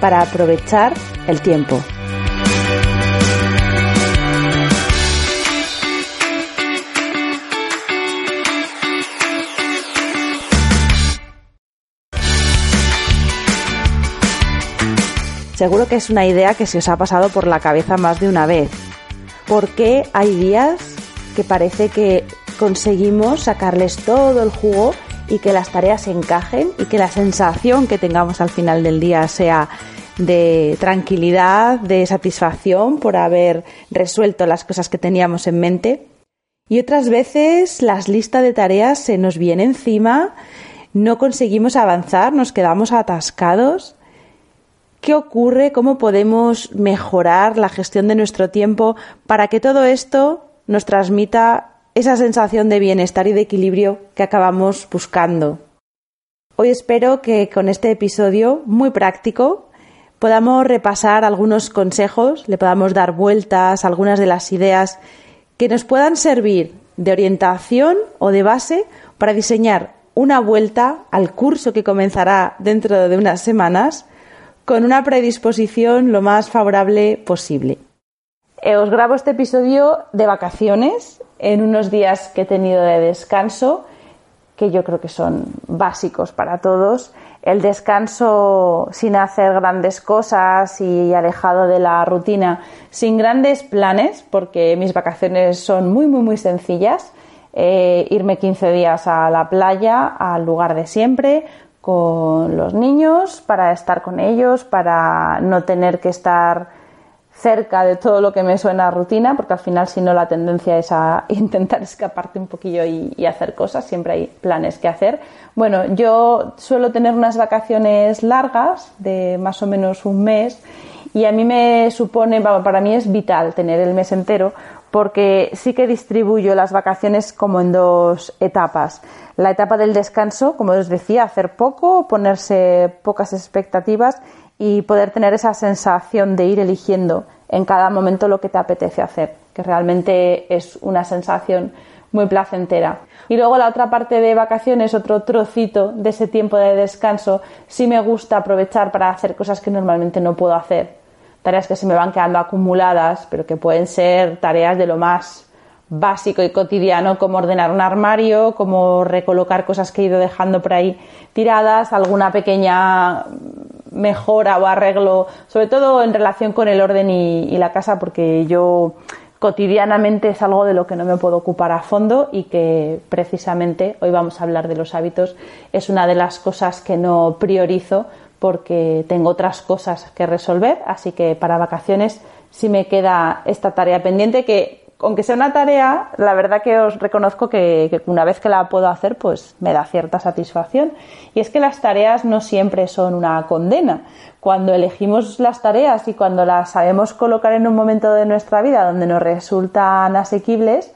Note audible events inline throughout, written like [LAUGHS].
para aprovechar el tiempo. Seguro que es una idea que se os ha pasado por la cabeza más de una vez. ¿Por qué hay días que parece que conseguimos sacarles todo el jugo y que las tareas encajen y que la sensación que tengamos al final del día sea de tranquilidad, de satisfacción por haber resuelto las cosas que teníamos en mente. Y otras veces las listas de tareas se nos viene encima, no conseguimos avanzar, nos quedamos atascados. ¿Qué ocurre? ¿Cómo podemos mejorar la gestión de nuestro tiempo para que todo esto nos transmita esa sensación de bienestar y de equilibrio que acabamos buscando. Hoy espero que con este episodio muy práctico podamos repasar algunos consejos, le podamos dar vueltas a algunas de las ideas que nos puedan servir de orientación o de base para diseñar una vuelta al curso que comenzará dentro de unas semanas con una predisposición lo más favorable posible. Eh, os grabo este episodio de vacaciones en unos días que he tenido de descanso, que yo creo que son básicos para todos. El descanso sin hacer grandes cosas y alejado de la rutina, sin grandes planes, porque mis vacaciones son muy, muy, muy sencillas. Eh, irme 15 días a la playa, al lugar de siempre, con los niños, para estar con ellos, para no tener que estar cerca de todo lo que me suena rutina, porque al final si no la tendencia es a [LAUGHS] intentar escaparte un poquillo y, hacer cosas, siempre hay planes que hacer. Bueno, yo suelo tener unas vacaciones largas de más o menos un mes y a mí me supone, para mí es vital tener el mes entero porque sí que distribuyo las vacaciones como en dos etapas. La etapa del descanso, como os decía, hacer poco, ponerse pocas expectativas y poder tener esa sensación de ir eligiendo en cada momento lo que te apetece hacer, que realmente es una sensación muy placentera. Y luego la otra parte de vacaciones, otro trocito de ese tiempo de descanso, sí me gusta aprovechar para hacer cosas que normalmente no puedo hacer. Tareas que se me van quedando acumuladas, pero que pueden ser tareas de lo más básico y cotidiano como ordenar un armario, como recolocar cosas que he ido dejando por ahí tiradas, alguna pequeña mejora o arreglo, sobre todo en relación con el orden y, la casa, porque yo cotidianamente es algo de lo que no me puedo ocupar a fondo y que precisamente hoy vamos a hablar de los hábitos. Es una de las cosas que no priorizo porque tengo otras cosas que resolver, así que para vacaciones sí me queda esta tarea pendiente que aunque sea una tarea, la verdad que os reconozco que, una vez que la puedo hacer, pues me da cierta satisfacción. Y es que las tareas no siempre son una condena. Cuando elegimos las tareas y cuando las sabemos colocar en un momento de nuestra vida donde nos resultan asequibles,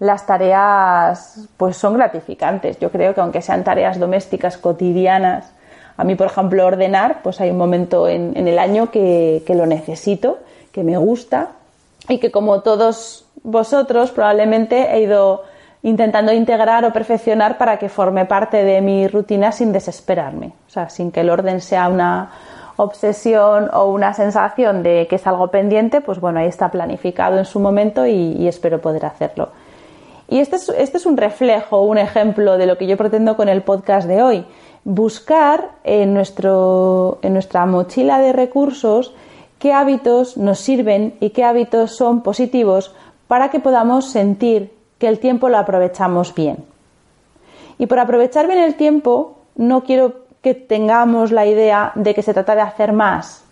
las tareas pues son gratificantes. Yo creo que aunque sean tareas domésticas cotidianas, a mí, por ejemplo, ordenar, pues hay un momento en, el año que lo necesito, que me gusta y que como todos vosotros probablemente he ido intentando integrar o perfeccionar para que forme parte de mi rutina sin desesperarme, o sea, sin que el orden sea una obsesión o una sensación de que es algo pendiente, pues bueno, ahí está planificado en su momento y, espero poder hacerlo. Y este es, este es un reflejo, un ejemplo de lo que yo pretendo con el podcast de hoy. Buscar en, nuestro, en nuestra mochila de recursos qué hábitos nos sirven y qué hábitos son positivos para que podamos sentir que el tiempo lo aprovechamos bien. Y por aprovechar bien el tiempo, no quiero que tengamos la idea de que se trata de hacer más.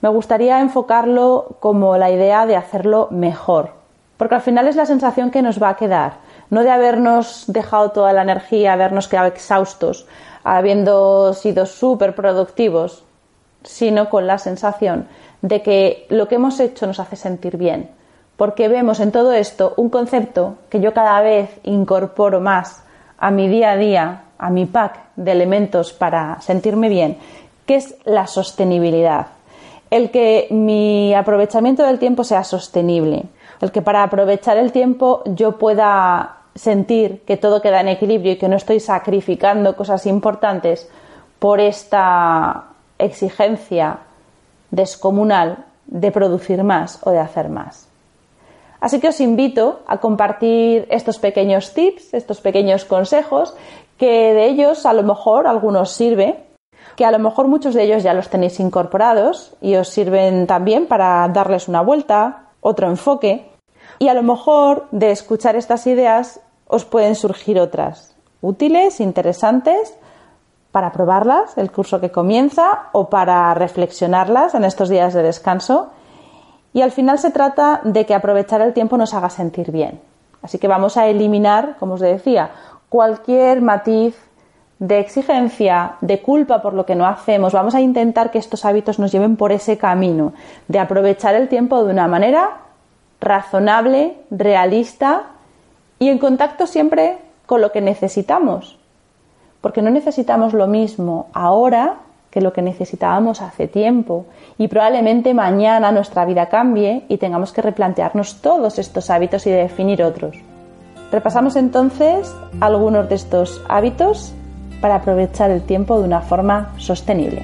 Me gustaría enfocarlo como la idea de hacerlo mejor, porque al final es la sensación que nos va a quedar, no de habernos dejado toda la energía, habernos quedado exhaustos, habiendo sido súper productivos, sino con la sensación de que lo que hemos hecho nos hace sentir bien, porque vemos en todo esto un concepto que yo cada vez incorporo más a mi día a día, a mi pack de elementos para sentirme bien, que es la sostenibilidad. El que mi aprovechamiento del tiempo sea sostenible, el que para aprovechar el tiempo yo pueda sentir que todo queda en equilibrio y que no estoy sacrificando cosas importantes por esta exigencia descomunal de producir más o de hacer más. Así que os invito a compartir estos pequeños tips, estos pequeños consejos, que de ellos a lo mejor algunos sirve, que a lo mejor muchos de ellos ya los tenéis incorporados y os sirven también para darles una vuelta, otro enfoque, y a lo mejor de escuchar estas ideas os pueden surgir otras útiles, interesantes para probarlas el curso que comienza o para reflexionarlas en estos días de descanso. Y al final se trata de que aprovechar el tiempo nos haga sentir bien. Así que vamos a eliminar, como os decía, cualquier matiz de exigencia, de culpa por lo que no hacemos. Vamos a intentar que estos hábitos nos lleven por ese camino, de aprovechar el tiempo de una manera razonable, realista y en contacto siempre con lo que necesitamos porque no necesitamos lo mismo ahora que lo que necesitábamos hace tiempo y probablemente mañana nuestra vida cambie y tengamos que replantearnos todos estos hábitos y definir otros. Repasamos entonces algunos de estos hábitos para aprovechar el tiempo de una forma sostenible.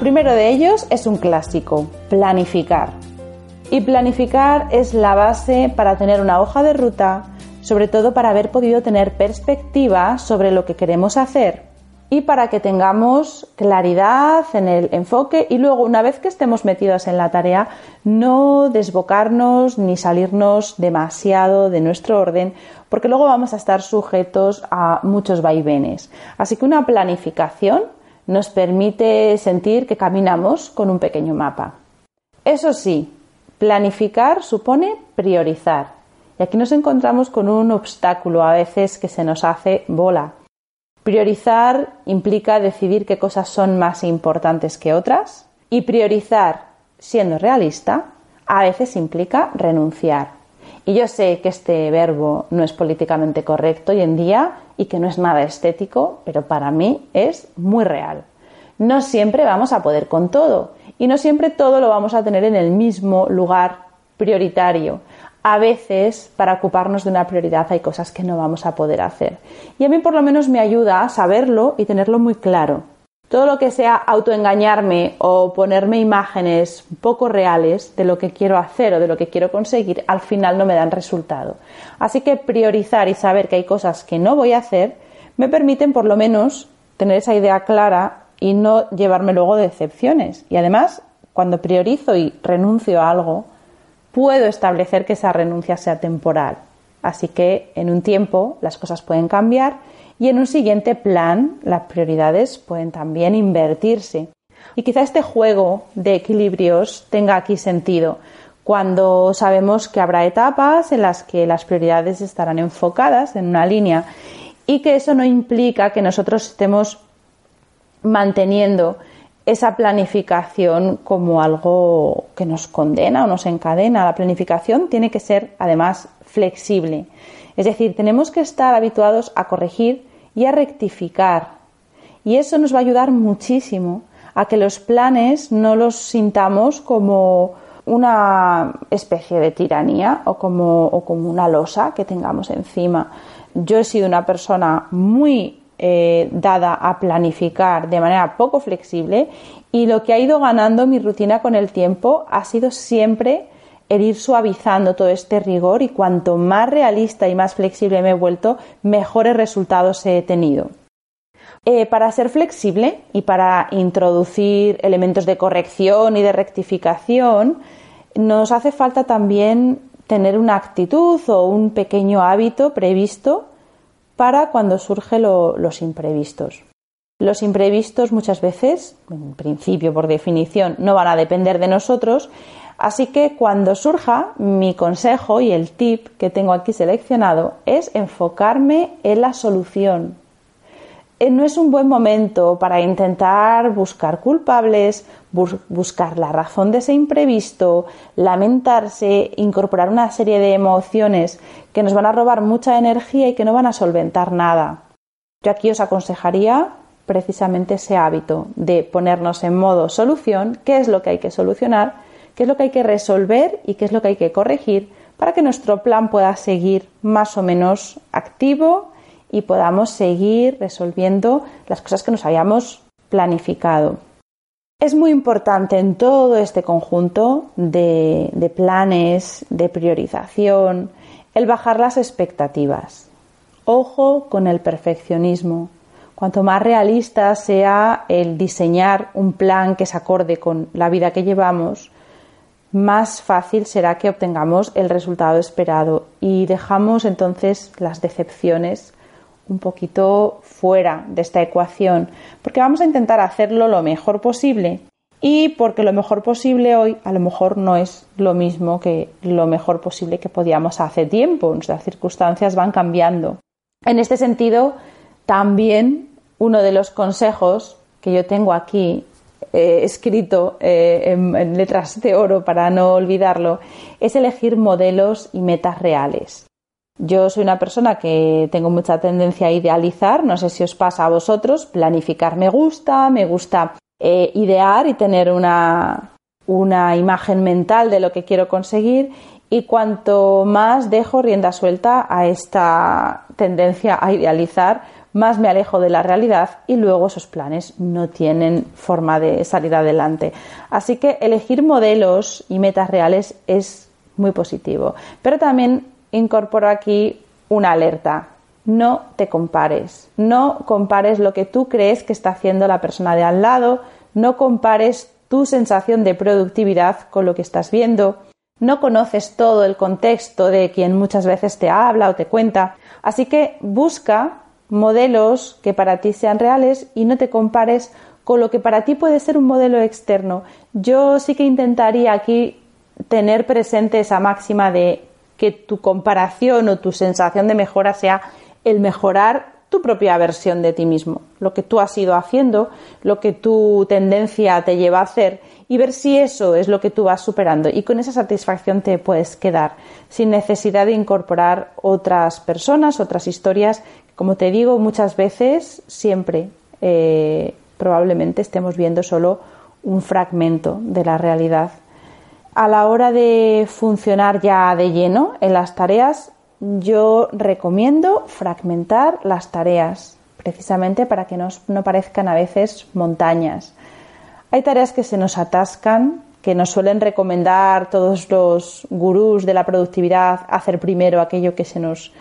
Primero de ellos es un clásico, planificar. Y planificar es la base para tener una hoja de ruta, sobre todo para haber podido tener perspectiva sobre lo que queremos hacer y para que tengamos claridad en el enfoque y luego una vez que estemos metidos en la tarea no desbocarnos ni salirnos demasiado de nuestro orden porque luego vamos a estar sujetos a muchos vaivenes. Así que una planificación nos permite sentir que caminamos con un pequeño mapa. Eso sí, planificar supone priorizar. Y aquí nos encontramos con un obstáculo a veces que se nos hace bola. Priorizar implica decidir qué cosas son más importantes que otras y priorizar, siendo realista, a veces implica renunciar. Y yo sé que este verbo no es políticamente correcto hoy en día y que no es nada estético, pero para mí es muy real. No siempre vamos a poder con todo y no siempre todo lo vamos a tener en el mismo lugar prioritario. A veces, para ocuparnos de una prioridad, hay cosas que no vamos a poder hacer. Y a mí por lo menos me ayuda a saberlo y tenerlo muy claro. Todo lo que sea autoengañarme o ponerme imágenes poco reales de lo que quiero hacer o de lo que quiero conseguir, al final no me dan resultado. Así que priorizar y saber que hay cosas que no voy a hacer me permiten por lo menos tener esa idea clara y no llevarme luego decepciones. Y además, cuando priorizo y renuncio a algo, puedo establecer que esa renuncia sea temporal. Así que en un tiempo las cosas pueden cambiar y en un siguiente plan las prioridades pueden también invertirse. Y quizá este juego de equilibrios tenga aquí sentido cuando sabemos que habrá etapas en las que las prioridades estarán enfocadas en una línea y que eso no implica que nosotros estemos manteniendo esa planificación como algo que nos condena o nos encadena. La planificación tiene que ser además flexible. Es decir, tenemos que estar habituados a corregir a rectificar. Y eso nos va a ayudar muchísimo a que los planes no los sintamos como una especie de tiranía o como, como una losa que tengamos encima. Yo he sido una persona muy eh, dada a planificar de manera poco flexible y lo que ha ido ganando mi rutina con el tiempo ha sido siempre el ir suavizando todo este rigor y cuanto más realista y más flexible me he vuelto, mejores resultados he tenido. Eh, para ser flexible y para introducir elementos de corrección y de rectificación, nos hace falta también tener una actitud o un pequeño hábito previsto para cuando surgen los imprevistos. Los imprevistos muchas veces, en principio por definición, no van a depender de nosotros, así que cuando surja, mi consejo y el tip que tengo aquí seleccionado es enfocarme en la solución, eh, no es un buen momento para intentar buscar culpables, buscar la razón de ese imprevisto, lamentarse, incorporar una serie de emociones que nos van a robar mucha energía y que no van a solventar nada. Yo aquí os aconsejaría precisamente ese hábito de ponernos en modo solución, qué es lo que hay que solucionar, qué es lo que hay que resolver y qué es lo que hay que corregir para que nuestro plan pueda seguir más o menos activo y podamos seguir resolviendo las cosas que nos habíamos planificado. Es muy importante en todo este conjunto de planes, de priorización, el bajar las expectativas. Ojo con el perfeccionismo. Cuanto más realista sea el diseñar un plan que se acorde con la vida que llevamos, más fácil será que obtengamos el resultado esperado. Y dejamos entonces las decepciones un poquito fuera de esta ecuación, porque vamos a intentar hacerlo lo mejor posible. Y porque lo mejor posible hoy a lo mejor no es lo mismo que lo mejor posible que podíamos hace tiempo, nuestras circunstancias van cambiando. En este sentido, también uno de los consejos que yo tengo aquí eh, escrito eh, en letras de oro para no olvidarlo, es elegir modelos y metas reales. Yo soy una persona que tengo mucha tendencia a idealizar, no sé si os pasa a vosotros, planificar me gusta, me gusta eh, idear y tener una, una imagen mental de lo que quiero conseguir y cuanto más dejo rienda suelta a esta tendencia a idealizar, más me alejo de la realidad y luego esos planes no tienen forma de salir adelante. Así que elegir modelos y metas reales es muy positivo. Pero también incorporo aquí una alerta. No te compares. No compares lo que tú crees que está haciendo la persona de al lado. No compares tu sensación de productividad con lo que estás viendo. No conoces todo el contexto de quien muchas veces te habla o te cuenta. Así que busca modelos que para ti sean reales y no te compares con lo que para ti puede ser un modelo externo. Yo sí que intentaría aquí tener presente esa máxima de que tu comparación o tu sensación de mejora sea el mejorar tu propia versión de ti mismo, lo que tú has ido haciendo, lo que tu tendencia te lleva a hacer y ver si eso es lo que tú vas superando y con esa satisfacción te puedes quedar sin necesidad de incorporar otras personas, otras historias, como te digo muchas veces, siempre eh, probablemente estemos viendo solo un fragmento de la realidad a la hora de funcionar ya de lleno en las tareas, yo recomiendo fragmentar las tareas, precisamente para que no, parezcan a veces montañas. Hay tareas que se nos atascan, que nos suelen recomendar todos los gurús de la productividad hacer primero aquello que se nos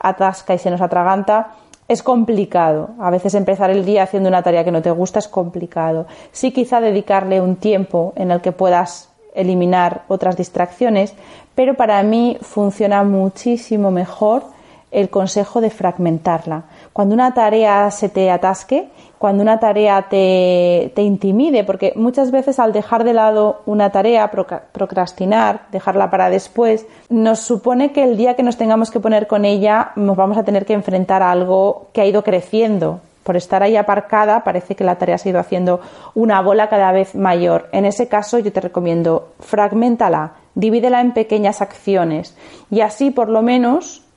atasca y se nos atraganta. Es complicado. A veces empezar el día haciendo una tarea que no te gusta es complicado. Sí quizá dedicarle un tiempo en el que puedas eliminar otras distracciones, pero para mí funciona muchísimo mejor el consejo de fragmentarla. Cuando una tarea se te atasque, cuando una tarea te, te, intimide, porque muchas veces al dejar de lado una tarea, procrastinar, dejarla para después, nos supone que el día que nos tengamos que poner con ella nos vamos a tener que enfrentar a algo que ha ido creciendo, por estar ahí aparcada, parece que la tarea se ha ido haciendo una bola cada vez mayor. En ese caso, yo te recomiendo fragmentala, divídela en pequeñas acciones y así por lo menos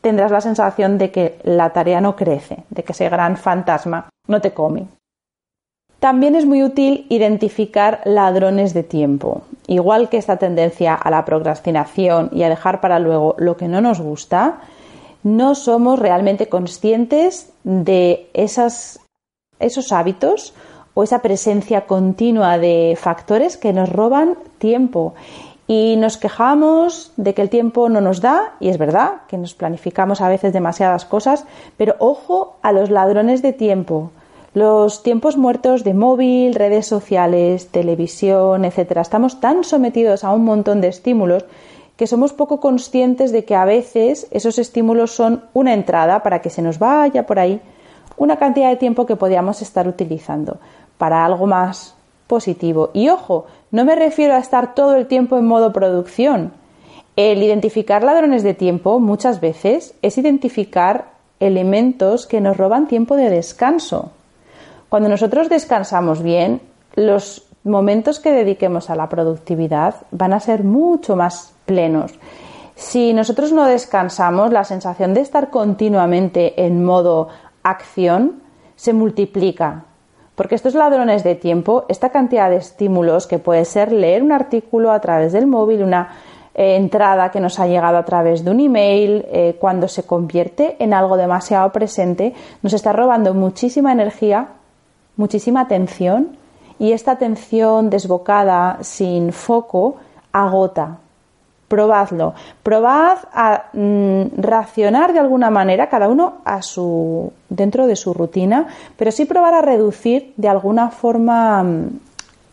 tendrás la sensación de que la tarea no crece, de que ese gran fantasma no te come. También es muy útil identificar ladrones de tiempo. Igual que esta tendencia a la procrastinación y a dejar para luego lo que no nos gusta, no somos realmente conscientes de esos hábitos o esa presencia continua de factores que nos roban tiempo. Y nos quejamos de que el tiempo no nos da, y es verdad que nos planificamos a veces demasiadas cosas, pero ojo a los ladrones de tiempo, los tiempos muertos de móvil, redes sociales, televisión, etcétera. Estamos tan sometidos a un montón de estímulos que somos poco conscientes de que a veces esos estímulos son una entrada para que se nos vaya por ahí una cantidad de tiempo que podíamos estar utilizando para algo más positivo. Y ojo, no me refiero a estar todo el tiempo en modo producción. El identificar ladrones de tiempo muchas veces es identificar elementos que nos roban tiempo de descanso. Cuando nosotros descansamos bien, los momentos que dediquemos a la productividad van a ser mucho más plenos. Si nosotros no descansamos, la sensación de estar continuamente en modo acción se multiplica. Porque estos ladrones de tiempo, esta cantidad de estímulos que puede ser leer un artículo a través del móvil, una eh, entrada que nos ha llegado a través de un email, eh, cuando se convierte en algo demasiado presente, nos está robando muchísima energía muchísima atención y esta atención desbocada, sin foco, agota. Probadlo. Probad a mm, racionar de alguna manera, cada uno a su, dentro de su rutina, pero sí probar a reducir de alguna forma mm,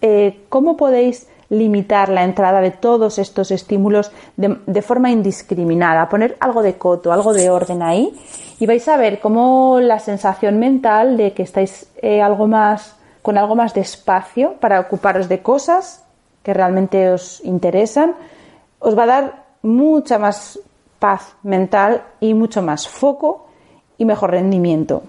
eh, cómo podéis limitar la entrada de todos estos estímulos de, forma indiscriminada, poner algo de coto, algo de orden ahí y vais a ver cómo la sensación mental de que estáis eh, algo más con algo más de espacio para ocuparos de cosas que realmente os interesan, os va a dar mucha más paz mental y mucho más foco y mejor rendimiento.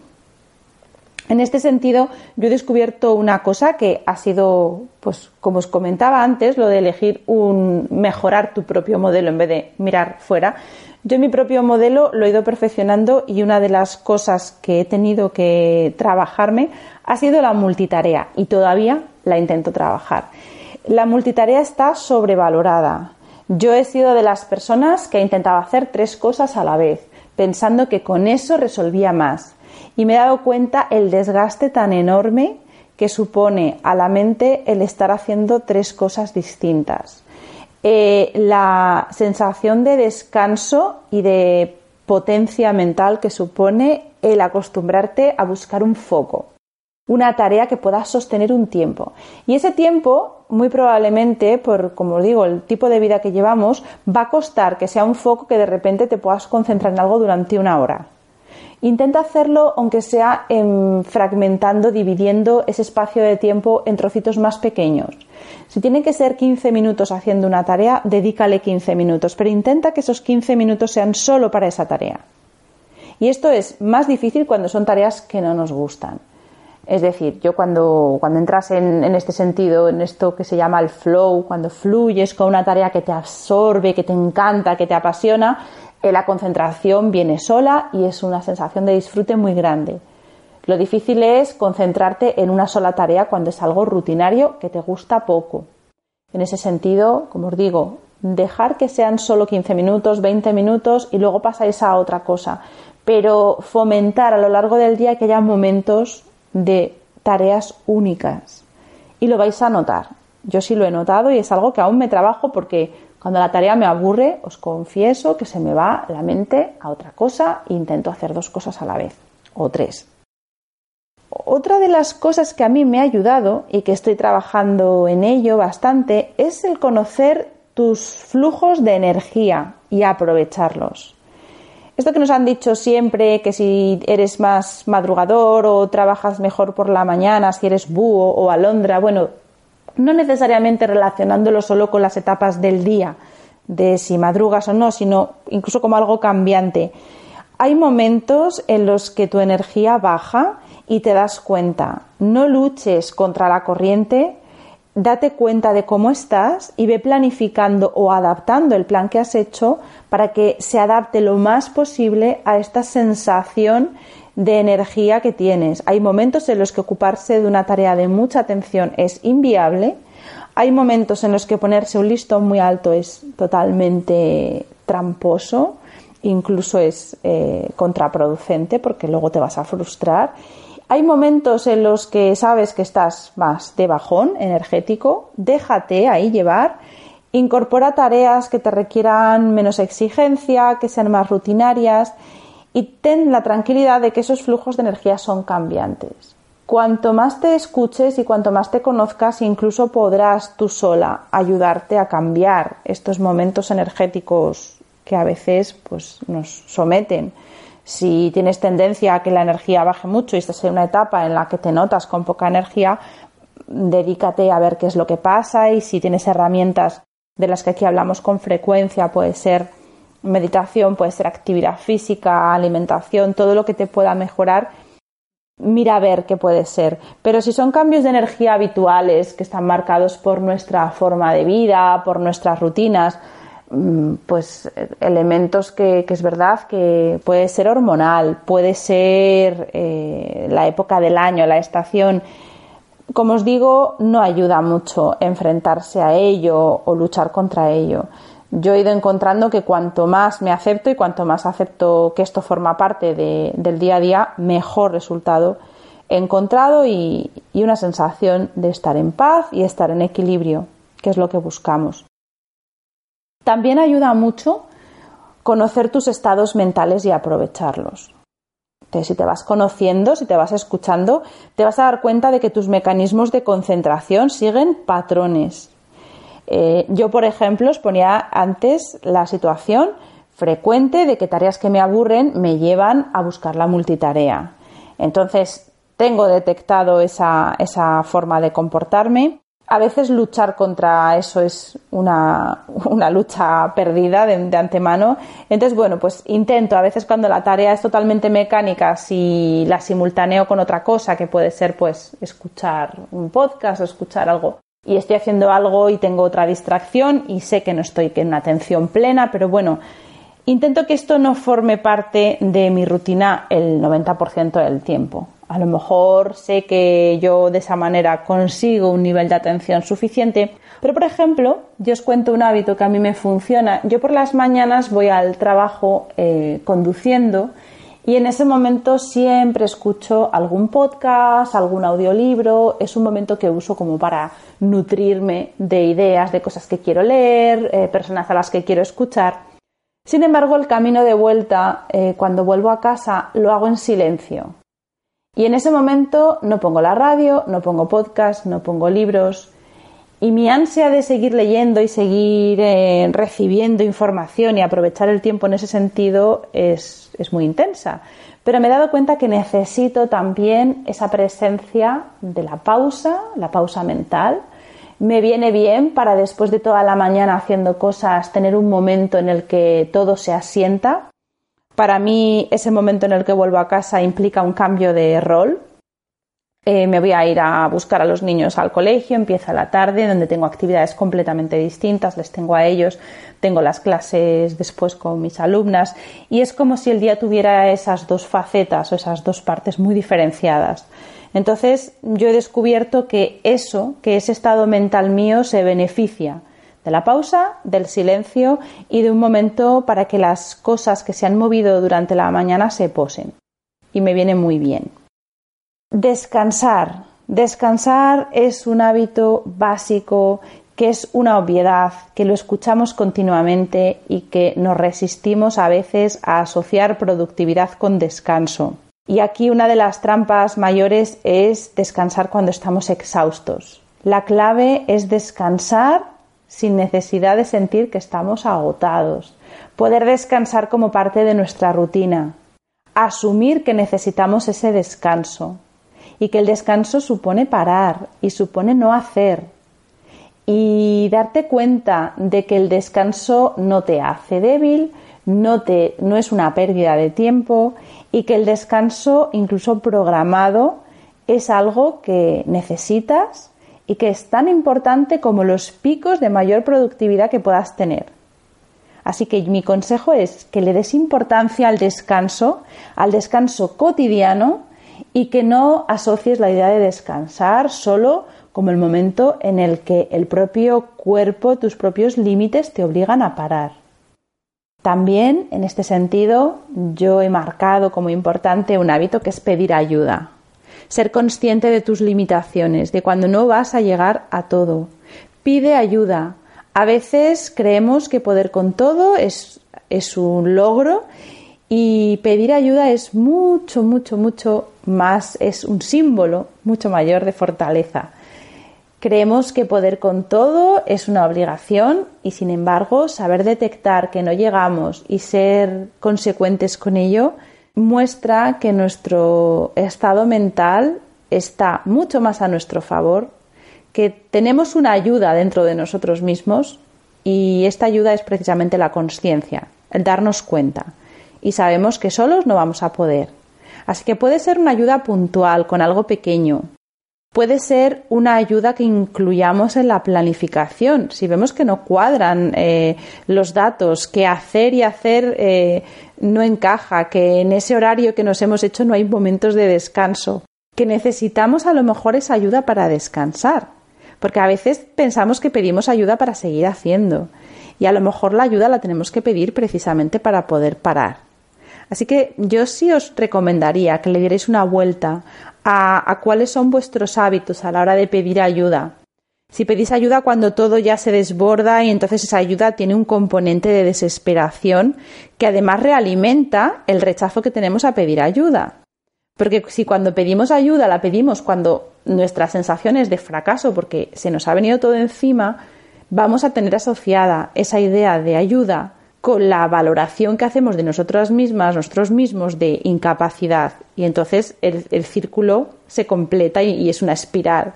En este sentido, yo he descubierto una cosa que ha sido, pues, como os comentaba antes, lo de elegir un mejorar tu propio modelo en vez de mirar fuera. Yo mi propio modelo lo he ido perfeccionando y una de las cosas que he tenido que trabajarme ha sido la multitarea y todavía la intento trabajar. La multitarea está sobrevalorada. Yo he sido de las personas que ha intentado hacer tres cosas a la vez, pensando que con eso resolvía más y me he dado cuenta el desgaste tan enorme que supone a la mente el estar haciendo tres cosas distintas. Eh, la sensación de descanso y de potencia mental que supone el acostumbrarte a buscar un foco, una tarea que puedas sostener un tiempo. Y ese tiempo, muy probablemente, por como digo, el tipo de vida que llevamos, va a costar que sea un foco que de repente te puedas concentrar en algo durante una hora. Intenta hacerlo aunque sea fragmentando, dividiendo ese espacio de tiempo en trocitos más pequeños. Si tiene que ser 15 minutos haciendo una tarea, dedícale 15 minutos, pero intenta que esos 15 minutos sean solo para esa tarea. Y esto es más difícil cuando son tareas que no nos gustan. Es decir, yo cuando, cuando entras en, este sentido, en esto que se llama el flow, cuando fluyes con una tarea que te absorbe, que te encanta, que te apasiona, la concentración viene sola y es una sensación de disfrute muy grande. Lo difícil es concentrarte en una sola tarea cuando es algo rutinario que te gusta poco. En ese sentido, como os digo, dejar que sean solo 15 minutos, 20 minutos y luego pasáis a otra cosa, pero fomentar a lo largo del día que haya momentos de tareas únicas. Y lo vais a notar. Yo sí lo he notado y es algo que aún me trabajo porque cuando la tarea me aburre, os confieso que se me va la mente a otra cosa e intento hacer dos cosas a la vez, o tres. Otra de las cosas que a mí me ha ayudado y que estoy trabajando en ello bastante es el conocer tus flujos de energía y aprovecharlos. Esto que nos han dicho siempre, que si eres más madrugador o trabajas mejor por la mañana, si eres búho o alondra, bueno, no necesariamente relacionándolo solo con las etapas del día, de si madrugas o no, sino incluso como algo cambiante. Hay momentos en los que tu energía baja y te das cuenta. No luches contra la corriente, date cuenta de cómo estás y ve planificando o adaptando el plan que has hecho para que se adapte lo más posible a esta sensación de energía que tienes. Hay momentos en los que ocuparse de una tarea de mucha atención es inviable. Hay momentos en los que ponerse un listón muy alto es totalmente tramposo. incluso es eh, contraproducente porque luego te vas a frustrar. Hay momentos en los que sabes que estás más de bajón energético, déjate ahí llevar, incorpora tareas que te requieran menos exigencia, que sean más rutinarias y ten la tranquilidad de que esos flujos de energía son cambiantes. Cuanto más te escuches y cuanto más te conozcas, incluso podrás tú sola ayudarte a cambiar estos momentos energéticos que a veces pues, nos someten. Si tienes tendencia a que la energía baje mucho y estás en una etapa en la que te notas con poca energía, dedícate a ver qué es lo que pasa y si tienes herramientas de las que aquí hablamos con frecuencia, puede ser meditación, puede ser actividad física, alimentación, todo lo que te pueda mejorar mira a ver qué puede ser. Pero si son cambios de energía habituales que están marcados por nuestra forma de vida, por nuestras rutinas, pues eh, elementos que, es verdad que puede ser hormonal, puede ser eh, la época del año, la estación. Como os digo, no ayuda mucho enfrentarse a ello o luchar contra ello yo he ido encontrando que cuanto más me acepto y cuanto más acepto que esto forma parte del día a día, mejor resultado he encontrado y una sensación de estar en paz y estar en equilibrio, que es lo que buscamos. También ayuda mucho conocer tus estados mentales y aprovecharlos. Entonces, si te vas conociendo, si te vas escuchando, te vas a dar cuenta de que tus mecanismos de concentración siguen patrones eh, yo, por ejemplo, os ponía antes la situación frecuente de que tareas que me aburren me llevan a buscar la multitarea. Entonces, tengo detectado esa, esa forma de comportarme. A veces luchar contra eso es una, una lucha perdida de, antemano. Entonces, bueno, pues intento, a veces cuando la tarea es totalmente mecánica, si la simultaneo con otra cosa, que puede ser pues escuchar un podcast o escuchar algo y estoy haciendo algo y tengo otra distracción y sé que no estoy en una atención plena, pero bueno, intento que esto no forme parte de mi rutina el 90% del tiempo. A lo mejor sé que yo de esa manera consigo un nivel de atención suficiente, pero por ejemplo, yo os cuento un hábito que a mí me funciona. Yo por las mañanas voy al trabajo eh, conduciendo y en ese momento siempre escucho algún podcast, algún audiolibro. Es un momento que uso como para nutrirme de ideas, de cosas que quiero leer, eh, personas a las que quiero escuchar. Sin embargo, el camino de vuelta, eh, cuando vuelvo a casa, lo hago en silencio. Y en ese momento no pongo la radio, no pongo podcast, no pongo libros, y mi ansia de seguir leyendo y seguir eh, recibiendo información y aprovechar el tiempo en ese sentido es, es muy intensa. Pero me he dado cuenta que necesito también esa presencia de la pausa, la pausa mental. Me viene bien para después de toda la mañana haciendo cosas tener un momento en el que todo se asienta. Para mí ese momento en el que vuelvo a casa implica un cambio de rol, eh, me voy a ir a buscar a los niños al colegio, empieza la tarde, donde tengo actividades completamente distintas, les tengo a ellos, tengo las clases después con mis alumnas y es como si el día tuviera esas dos facetas o esas dos partes muy diferenciadas. Entonces yo he descubierto que eso, que ese estado mental mío se beneficia de la pausa, del silencio y de un momento para que las cosas que se han movido durante la mañana se posen. Y me viene muy bien. Descansar. Descansar es un hábito básico que es una obviedad, que lo escuchamos continuamente y que nos resistimos a veces a asociar productividad con descanso. Y aquí una de las trampas mayores es descansar cuando estamos exhaustos. La clave es descansar sin necesidad de sentir que estamos agotados. Poder descansar como parte de nuestra rutina. Asumir que necesitamos ese descanso y que el descanso supone parar y supone no hacer y darte cuenta de que el descanso no te hace débil, no, te, no es una pérdida de tiempo y que el descanso incluso programado es algo que necesitas y que es tan importante como los picos de mayor productividad que puedas tener. Así que mi consejo es que le des importancia al descanso, al descanso cotidiano y que no asocies la idea de descansar solo como el momento en el que el propio cuerpo, tus propios límites te obligan a parar. También, en este sentido, yo he marcado como importante un hábito que es pedir ayuda. Ser consciente de tus limitaciones, de cuando no vas a llegar a todo. Pide ayuda. A veces creemos que poder con todo es, es un logro y pedir ayuda es mucho, mucho, mucho más, es un símbolo mucho mayor de fortaleza. Creemos que poder con todo es una obligación y sin embargo saber detectar que no llegamos y ser consecuentes con ello muestra que nuestro estado mental está mucho más a nuestro favor, que tenemos una ayuda dentro de nosotros mismos y esta ayuda es precisamente la conciencia, el darnos cuenta. Y sabemos que solos no vamos a poder. Así que puede ser una ayuda puntual, con algo pequeño, puede ser una ayuda que incluyamos en la planificación. Si vemos que no cuadran eh, los datos, que hacer y hacer eh, no encaja, que en ese horario que nos hemos hecho no hay momentos de descanso, que necesitamos a lo mejor esa ayuda para descansar, porque a veces pensamos que pedimos ayuda para seguir haciendo y a lo mejor la ayuda la tenemos que pedir precisamente para poder parar. Así que yo sí os recomendaría que le dierais una vuelta a, cuáles son vuestros hábitos a la hora de pedir ayuda. Si pedís ayuda cuando todo ya se desborda y entonces esa ayuda tiene un componente de desesperación que además realimenta el rechazo que tenemos a pedir ayuda. Porque si cuando pedimos ayuda la pedimos cuando nuestra sensación es de fracaso porque se nos ha venido todo encima, vamos a tener asociada esa idea de ayuda con la valoración que hacemos de nosotras mismas, nosotros mismos, de incapacidad. Y entonces el, círculo se completa y, es una espiral.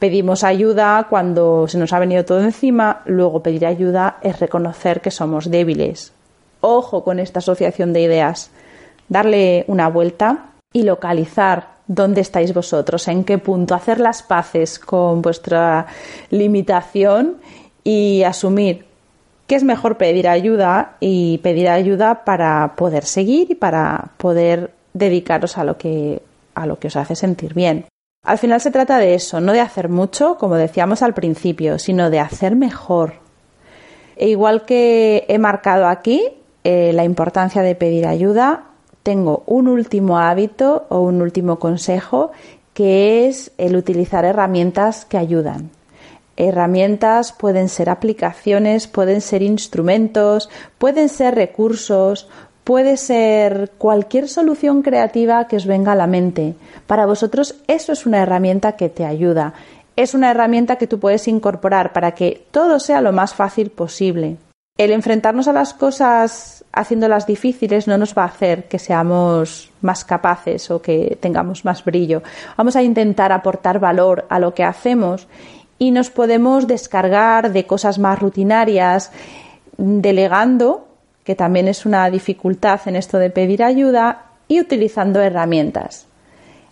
Pedimos ayuda cuando se nos ha venido todo encima, luego pedir ayuda es reconocer que somos débiles. Ojo con esta asociación de ideas. Darle una vuelta y localizar dónde estáis vosotros, en qué punto, hacer las paces con vuestra limitación y asumir que es mejor pedir ayuda y pedir ayuda para poder seguir y para poder dedicaros a lo que, a lo que os hace sentir bien. Al final se trata de eso, no de hacer mucho, como decíamos al principio, sino de hacer mejor. E igual que he marcado aquí eh, la importancia de pedir ayuda, tengo un último hábito o un último consejo que es el utilizar herramientas que ayudan herramientas, pueden ser aplicaciones, pueden ser instrumentos, pueden ser recursos, puede ser cualquier solución creativa que os venga a la mente. Para vosotros eso es una herramienta que te ayuda, es una herramienta que tú puedes incorporar para que todo sea lo más fácil posible. El enfrentarnos a las cosas haciéndolas difíciles no nos va a hacer que seamos más capaces o que tengamos más brillo. Vamos a intentar aportar valor a lo que hacemos y nos podemos descargar de cosas más rutinarias, delegando, que también es una dificultad en esto de pedir ayuda, y utilizando herramientas.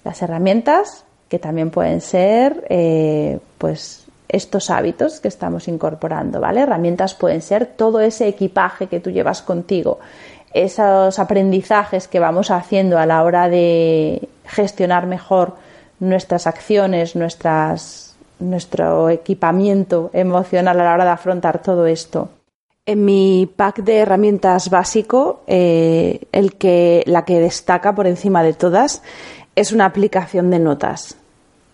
Las herramientas que también pueden ser eh, pues estos hábitos que estamos incorporando, ¿vale? Herramientas pueden ser todo ese equipaje que tú llevas contigo, esos aprendizajes que vamos haciendo a la hora de gestionar mejor nuestras acciones, nuestras nuestro equipamiento emocional a la hora de afrontar todo esto. En mi pack de herramientas básico, eh, el que, la que destaca por encima de todas es una aplicación de notas.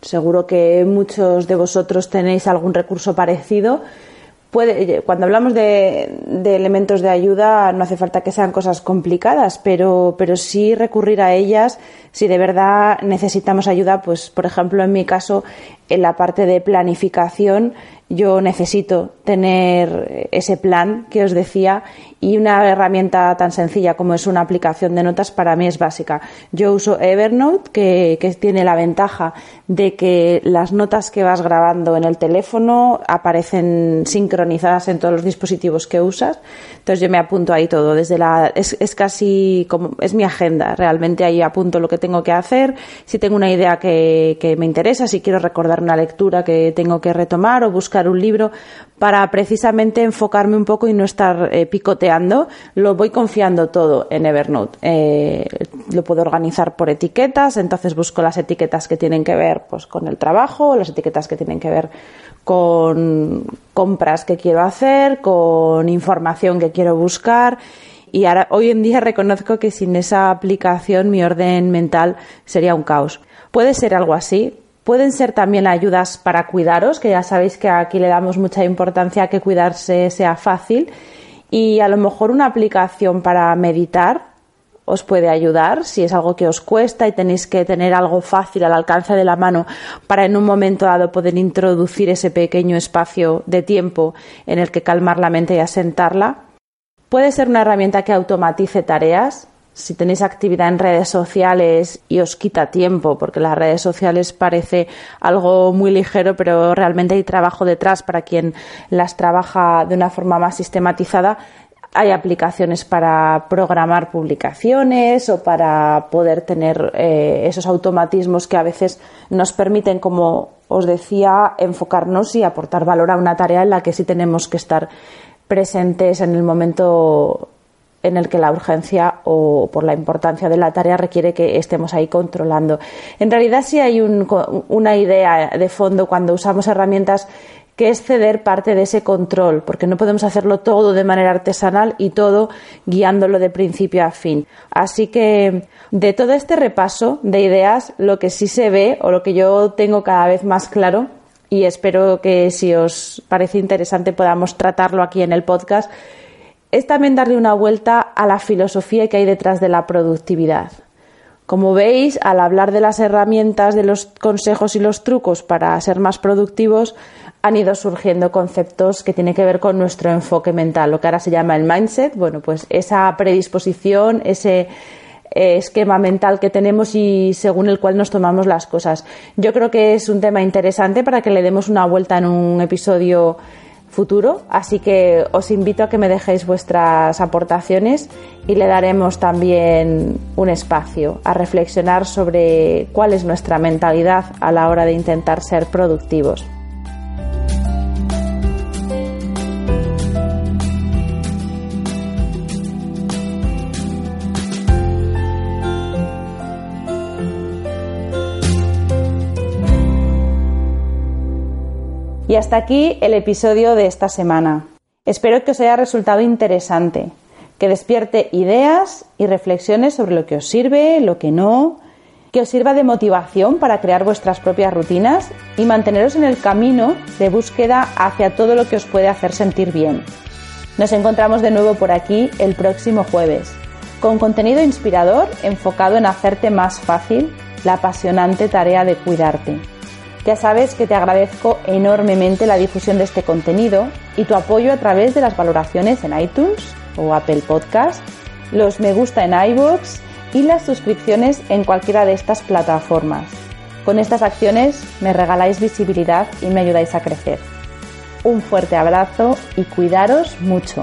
Seguro que muchos de vosotros tenéis algún recurso parecido. cuando hablamos de, de, elementos de ayuda, no hace falta que sean cosas complicadas, pero, pero sí recurrir a ellas si de verdad necesitamos ayuda. Pues, por ejemplo, en mi caso, en la parte de planificación yo necesito tener ese plan que os decía y una herramienta tan sencilla como es una aplicación de notas para mí es básica. Yo uso Evernote que, que, tiene la ventaja de que las notas que vas grabando en el teléfono aparecen sincronizadas en todos los dispositivos que usas. Entonces yo me apunto ahí todo. Desde la, es, es casi como, es mi agenda. Realmente ahí apunto lo que tengo que hacer. Si tengo una idea que, que me interesa, si quiero recordar una lectura que tengo que retomar o buscar un libro para precisamente enfocarme un poco y no estar eh, picoteando, lo voy confiando todo en Evernote. Eh, lo puedo organizar por etiquetas, entonces busco las etiquetas que tienen que ver pues, con el trabajo, las etiquetas que tienen que ver con compras que quiero hacer, con información que quiero buscar y ahora, hoy en día [LAUGHS] reconozco que sin esa aplicación mi orden mental sería un caos. Puede ser algo así. Pueden ser también ayudas para cuidaros, que ya sabéis que aquí le damos mucha importancia a que cuidarse sea fácil. Y a lo mejor una aplicación para meditar, os puede ayudar si es algo que os cuesta y tenéis que tener algo fácil al alcance de la mano para en un momento dado poder introducir ese pequeño espacio de tiempo en el que calmar la mente y asentarla. Puede ser una herramienta que automatice tareas. Si tenéis actividad en redes sociales y os quita tiempo, porque las redes sociales parece algo muy ligero, pero realmente hay trabajo detrás para quien las trabaja de una forma más sistematizada, hay aplicaciones para programar publicaciones o para poder tener eh, esos automatismos que a veces nos permiten, como os decía, enfocarnos y aportar valor a una tarea en la que sí tenemos que estar presentes en el momento en el que la urgencia o por la importancia de la tarea requiere que estemos ahí controlando. En realidad sí hay una idea de fondo cuando usamos herramientas que es ceder parte de ese control, porque no podemos hacerlo todo de manera artesanal y todo guiándolo de principio a fin. Así que de todo este repaso de ideas, lo que sí se ve o lo que yo tengo cada vez más claro, y espero que si os parece interesante podamos tratarlo aquí en el podcast, es también darle una vuelta a la filosofía que hay detrás de la productividad. Como veis, al hablar de las herramientas, de los consejos y los trucos para ser más productivos, han ido surgiendo conceptos que tienen que ver con nuestro enfoque mental, lo que ahora se llama el mindset. Bueno, pues esa predisposición, ese eh, esquema mental que tenemos y según el cual nos tomamos las cosas. Yo creo que es un tema interesante para que le demos una vuelta en un episodio futuro, así que os invito a que me dejéis vuestras aportaciones y le daremos también un espacio a reflexionar sobre cuál es nuestra mentalidad a la hora de intentar ser productivos. Y hasta aquí el episodio de esta semana. Espero que os haya resultado interesante, que despierte ideas y reflexiones sobre lo que os sirve, lo que no, que os sirva de motivación para crear vuestras propias rutinas y manteneros en el camino de búsqueda hacia todo lo que os puede hacer sentir bien. Nos encontramos de nuevo por aquí el próximo jueves, con contenido inspirador enfocado en hacerte más fácil la apasionante tarea de cuidarte. Ya sabes que te agradezco enormemente la difusión de este contenido y tu apoyo a través de las valoraciones en iTunes o Apple Podcast, los me gusta en iVoox y las suscripciones en cualquiera de estas plataformas. Con estas acciones me regaláis visibilidad y me ayudáis a crecer. Un fuerte abrazo y cuidaros mucho.